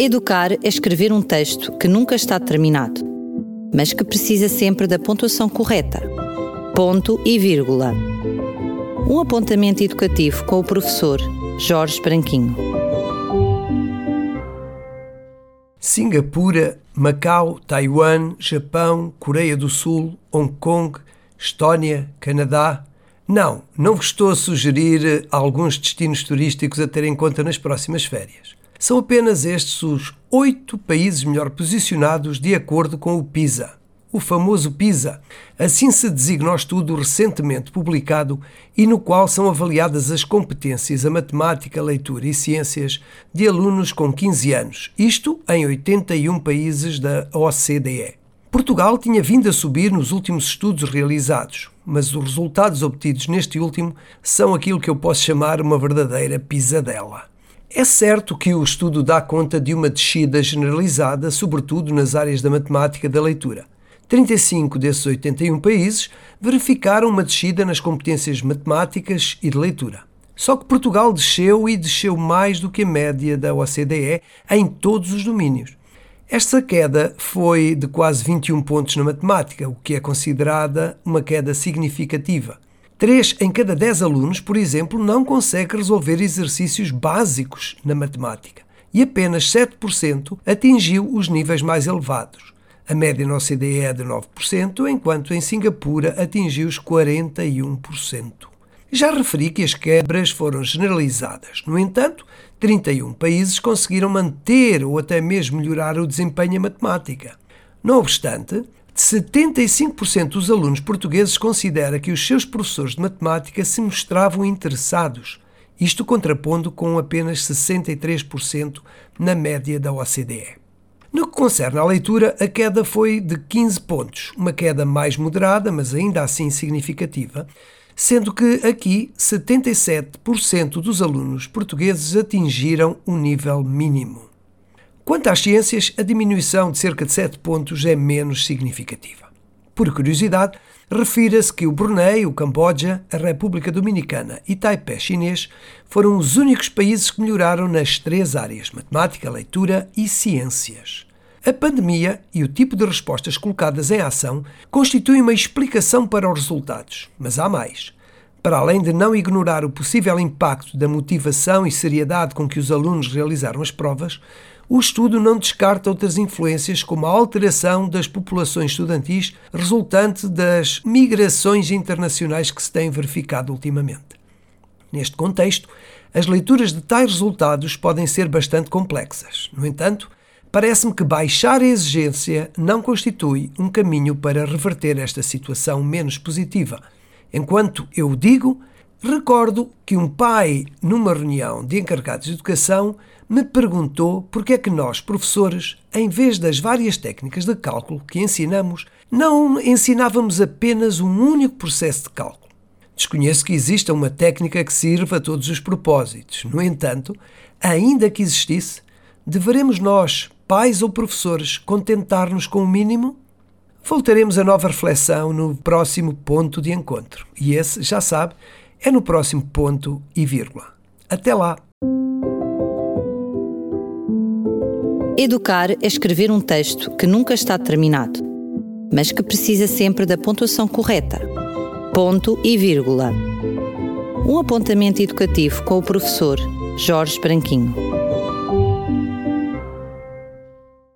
Educar é escrever um texto que nunca está terminado, mas que precisa sempre da pontuação correta. Ponto e vírgula. Um apontamento educativo com o professor Jorge Branquinho. Singapura, Macau, Taiwan, Japão, Coreia do Sul, Hong Kong, Estónia, Canadá. Não, não vos estou a sugerir alguns destinos turísticos a ter em conta nas próximas férias. São apenas estes os oito países melhor posicionados de acordo com o PISA. O famoso PISA, assim se designa o estudo recentemente publicado e no qual são avaliadas as competências a matemática, leitura e ciências de alunos com 15 anos, isto em 81 países da OCDE. Portugal tinha vindo a subir nos últimos estudos realizados, mas os resultados obtidos neste último são aquilo que eu posso chamar uma verdadeira pisadela. É certo que o estudo dá conta de uma descida generalizada, sobretudo nas áreas da matemática e da leitura. 35 desses 81 países verificaram uma descida nas competências matemáticas e de leitura. Só que Portugal desceu e desceu mais do que a média da OCDE em todos os domínios. Esta queda foi de quase 21 pontos na matemática, o que é considerada uma queda significativa. 3 em cada 10 alunos, por exemplo, não consegue resolver exercícios básicos na matemática e apenas 7% atingiu os níveis mais elevados. A média na OCDE é de 9%, enquanto em Singapura atingiu os 41%. Já referi que as quebras foram generalizadas. No entanto, 31 países conseguiram manter ou até mesmo melhorar o desempenho em matemática. Não obstante, 75% dos alunos portugueses considera que os seus professores de matemática se mostravam interessados, isto contrapondo com apenas 63% na média da OCDE. No que concerne à leitura, a queda foi de 15 pontos, uma queda mais moderada, mas ainda assim significativa, sendo que aqui 77% dos alunos portugueses atingiram um nível mínimo. Quanto às ciências, a diminuição de cerca de 7 pontos é menos significativa. Por curiosidade, refira-se que o Brunei, o Camboja, a República Dominicana e Taipei chinês foram os únicos países que melhoraram nas três áreas: matemática, leitura e ciências. A pandemia e o tipo de respostas colocadas em ação constituem uma explicação para os resultados, mas há mais. Para além de não ignorar o possível impacto da motivação e seriedade com que os alunos realizaram as provas, o estudo não descarta outras influências, como a alteração das populações estudantis resultante das migrações internacionais que se têm verificado ultimamente. Neste contexto, as leituras de tais resultados podem ser bastante complexas. No entanto, parece-me que baixar a exigência não constitui um caminho para reverter esta situação menos positiva. Enquanto eu digo, recordo que um pai, numa reunião de encarregados de educação, me perguntou porque é que nós, professores, em vez das várias técnicas de cálculo que ensinamos, não ensinávamos apenas um único processo de cálculo. Desconheço que exista uma técnica que sirva a todos os propósitos. No entanto, ainda que existisse, deveremos nós, pais ou professores, contentar-nos com o mínimo? Voltaremos a nova reflexão no próximo ponto de encontro. E esse, já sabe, é no próximo ponto e vírgula. Até lá! Educar é escrever um texto que nunca está terminado, mas que precisa sempre da pontuação correta. Ponto e vírgula. Um apontamento educativo com o professor Jorge Branquinho.